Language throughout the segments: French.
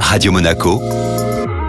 Radio Monaco,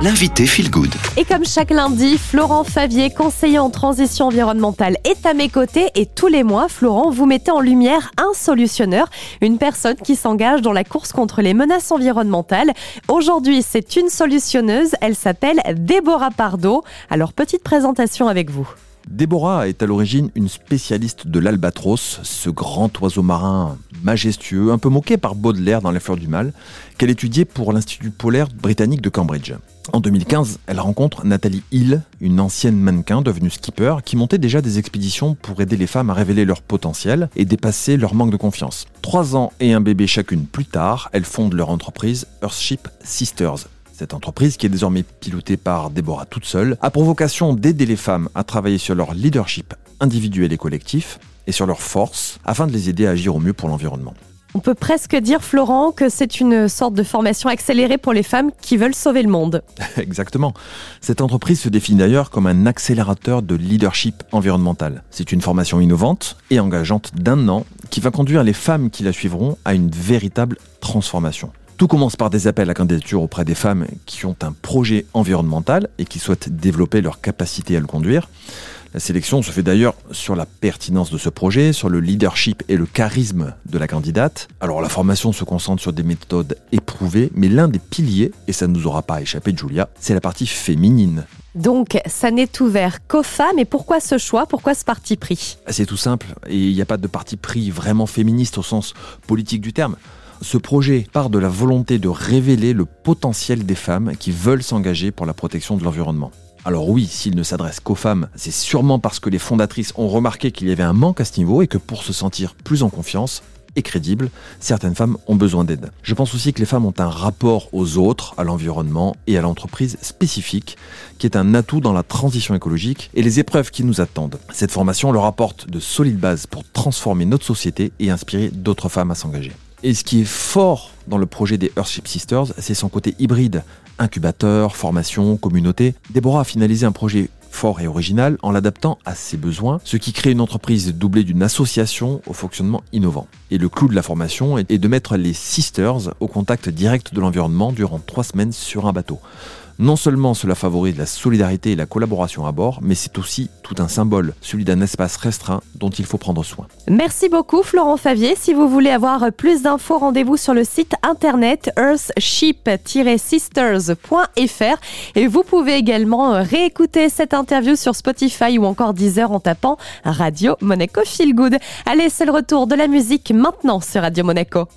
l'invité Feel Good. Et comme chaque lundi, Florent Favier, conseiller en transition environnementale, est à mes côtés. Et tous les mois, Florent, vous mettez en lumière un solutionneur, une personne qui s'engage dans la course contre les menaces environnementales. Aujourd'hui, c'est une solutionneuse. Elle s'appelle Déborah Pardo. Alors, petite présentation avec vous. Déborah est à l'origine une spécialiste de l'albatros, ce grand oiseau marin majestueux, un peu moqué par Baudelaire dans Les Fleurs du Mal, qu'elle étudiait pour l'Institut polaire britannique de Cambridge. En 2015, elle rencontre Nathalie Hill, une ancienne mannequin devenue skipper, qui montait déjà des expéditions pour aider les femmes à révéler leur potentiel et dépasser leur manque de confiance. Trois ans et un bébé chacune plus tard, elles fondent leur entreprise Earthship Sisters, cette entreprise, qui est désormais pilotée par Déborah toute seule, a pour vocation d'aider les femmes à travailler sur leur leadership individuel et collectif et sur leurs forces afin de les aider à agir au mieux pour l'environnement. On peut presque dire, Florent, que c'est une sorte de formation accélérée pour les femmes qui veulent sauver le monde. Exactement. Cette entreprise se définit d'ailleurs comme un accélérateur de leadership environnemental. C'est une formation innovante et engageante d'un an qui va conduire les femmes qui la suivront à une véritable transformation. Tout commence par des appels à candidature auprès des femmes qui ont un projet environnemental et qui souhaitent développer leur capacité à le conduire. La sélection se fait d'ailleurs sur la pertinence de ce projet, sur le leadership et le charisme de la candidate. Alors la formation se concentre sur des méthodes éprouvées, mais l'un des piliers, et ça ne nous aura pas échappé Julia, c'est la partie féminine. Donc, ça n'est ouvert qu'aux femmes. Et pourquoi ce choix? Pourquoi ce parti pris? C'est tout simple. Et il n'y a pas de parti pris vraiment féministe au sens politique du terme. Ce projet part de la volonté de révéler le potentiel des femmes qui veulent s'engager pour la protection de l'environnement. Alors oui, s'il ne s'adresse qu'aux femmes, c'est sûrement parce que les fondatrices ont remarqué qu'il y avait un manque à ce niveau et que pour se sentir plus en confiance et crédible, certaines femmes ont besoin d'aide. Je pense aussi que les femmes ont un rapport aux autres, à l'environnement et à l'entreprise spécifique qui est un atout dans la transition écologique et les épreuves qui nous attendent. Cette formation leur apporte de solides bases pour transformer notre société et inspirer d'autres femmes à s'engager. Et ce qui est fort dans le projet des Earthship Sisters, c'est son côté hybride. Incubateur, formation, communauté. Déborah a finalisé un projet fort et original en l'adaptant à ses besoins, ce qui crée une entreprise doublée d'une association au fonctionnement innovant. Et le clou de la formation est de mettre les Sisters au contact direct de l'environnement durant trois semaines sur un bateau. Non seulement cela favorise la solidarité et la collaboration à bord, mais c'est aussi tout un symbole, celui d'un espace restreint dont il faut prendre soin. Merci beaucoup Florent Favier. Si vous voulez avoir plus d'infos, rendez-vous sur le site internet earthship-sisters.fr et vous pouvez également réécouter cette interview sur Spotify ou encore Deezer en tapant Radio Monaco Feel Good. Allez, c'est le retour de la musique maintenant sur Radio Monaco.